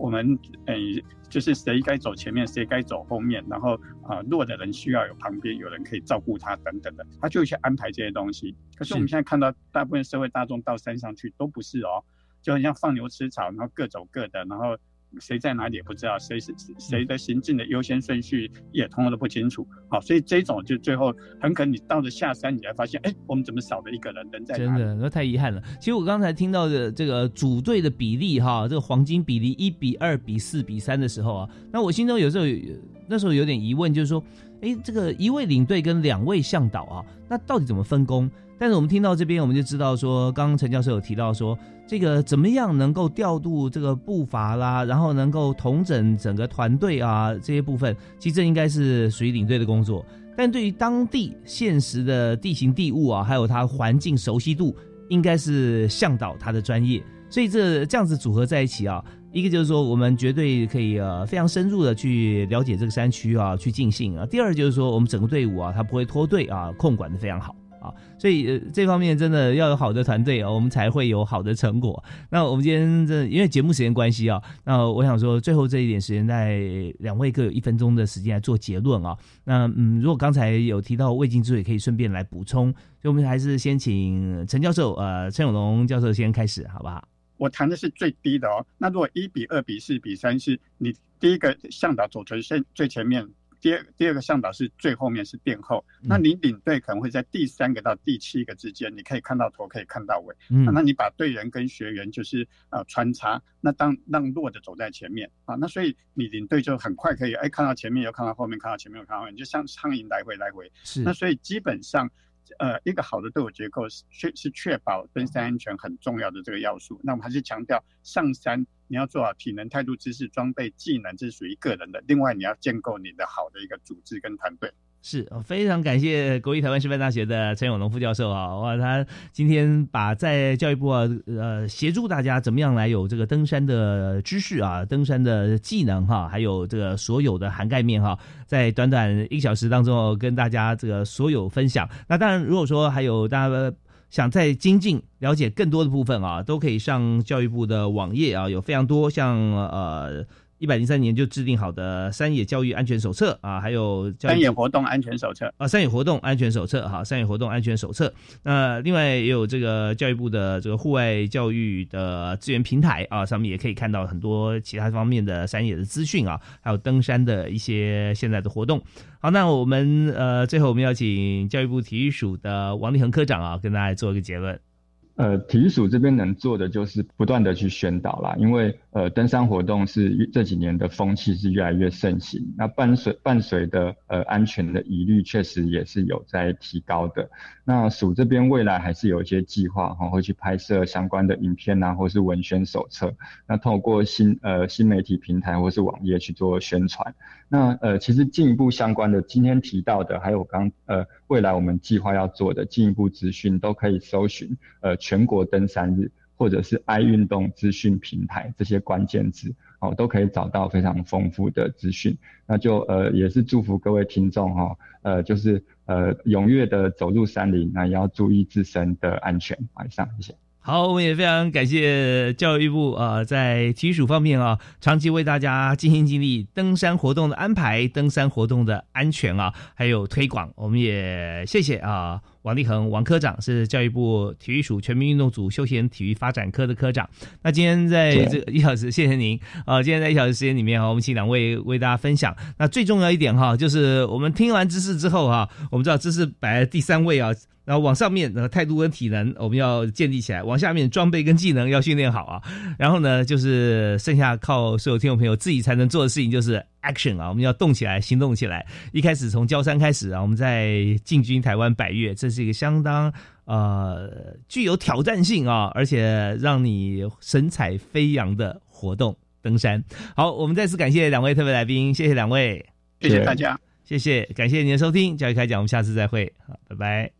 我们诶，就是谁该走前面，谁该走后面，然后啊，弱的人需要有旁边有人可以照顾他等等的，他就去安排这些东西。可是我们现在看到大部分社会大众到山上去都不是哦，就很像放牛吃草，然后各走各的，然后。谁在哪里也不知道，谁是谁的行进的优先顺序也通通都不清楚。好，所以这种就最后很可能你到了下山，你才发现，哎，我们怎么少了一个人？人在哪？真的，那太遗憾了。其实我刚才听到的这个组队的比例，哈，这个黄金比例一比二比四比三的时候啊，那我心中有时候那时候有点疑问，就是说，哎，这个一位领队跟两位向导啊，那到底怎么分工？但是我们听到这边，我们就知道说，刚刚陈教授有提到说，这个怎么样能够调度这个步伐啦，然后能够统整整个团队啊这些部分，其实这应该是属于领队的工作。但对于当地现实的地形地物啊，还有它环境熟悉度，应该是向导他的专业。所以这这样子组合在一起啊，一个就是说我们绝对可以呃非常深入的去了解这个山区啊，去尽兴啊。第二就是说我们整个队伍啊，它不会脱队啊，控管的非常好。啊，所以呃这方面真的要有好的团队哦，我们才会有好的成果。那我们今天这因为节目时间关系啊，那我想说最后这一点时间，在两位各有一分钟的时间来做结论啊。那嗯，如果刚才有提到未尽之也可以顺便来补充。所以我们还是先请陈教授，呃，陈永龙教授先开始，好不好？我谈的是最低的哦。那如果一比二比四比三，是你第一个向导走最先最前面。第二第二个向导是最后面是殿后，那你领队可能会在第三个到第七个之间，你可以看到头，可以看到尾。嗯，那你把队员跟学员就是呃穿插，那当让弱的走在前面啊，那所以你领队就很快可以哎看到前面又看到后面，看到前面又看到后面，就像苍蝇来回来回。是，那所以基本上。呃，一个好的队伍结构是确是确保登山安全很重要的这个要素。那我们还是强调，上山你要做好体能、态度、知识、装备、技能，这是属于个人的。另外，你要建构你的好的一个组织跟团队。是，非常感谢国立台湾师范大学的陈永龙副教授啊，哇，他今天把在教育部啊，呃，协助大家怎么样来有这个登山的知识啊，登山的技能哈，还有这个所有的涵盖面哈，在短短一个小时当中跟大家这个所有分享。那当然，如果说还有大家想再精进了解更多的部分啊，都可以上教育部的网页啊，有非常多像呃。一百零三年就制定好的山野教育安全手册啊，还有山野活动安全手册啊，山野活动安全手册哈，山野活动安全手册。那另外也有这个教育部的这个户外教育的资源平台啊，上面也可以看到很多其他方面的山野的资讯啊，还有登山的一些现在的活动。好，那我们呃最后我们要请教育部体育署的王立恒科长啊，跟大家做一个结论。呃，体育署这边能做的就是不断的去宣导啦，因为呃，登山活动是这几年的风气是越来越盛行，那伴随伴随的呃安全的疑虑确实也是有在提高的。那署这边未来还是有一些计划哈，会去拍摄相关的影片啊，或是文宣手册，那透过新呃新媒体平台或是网页去做宣传。那呃，其实进一步相关的今天提到的，还有刚呃未来我们计划要做的进一步资讯，都可以搜寻呃。全国登山日，或者是爱运动资讯平台这些关键字，哦，都可以找到非常丰富的资讯。那就呃，也是祝福各位听众哈，呃，就是呃，踊跃的走入山林，那也要注意自身的安全。晚上，谢谢。好，我们也非常感谢教育部啊，在体育署方面啊，长期为大家尽心尽力登山活动的安排、登山活动的安全啊，还有推广，我们也谢谢啊，王立恒王科长是教育部体育署全民运动组休闲体育发展科的科长。那今天在这一小时，谢谢您啊，今天在一小时时间里面啊，我们请两位为大家分享。那最重要一点哈，就是我们听完知识之后哈，我们知道知识摆在第三位啊。然后往上面，呃，态度跟体能我们要建立起来；往下面，装备跟技能要训练好啊。然后呢，就是剩下靠所有听众朋友自己才能做的事情，就是 action 啊，我们要动起来，行动起来。一开始从焦山开始啊，我们在进军台湾百越，这是一个相当呃具有挑战性啊，而且让你神采飞扬的活动——登山。好，我们再次感谢两位特别来宾，谢谢两位，谢谢大家，谢谢，感谢您的收听，教育开讲，我们下次再会，好，拜拜。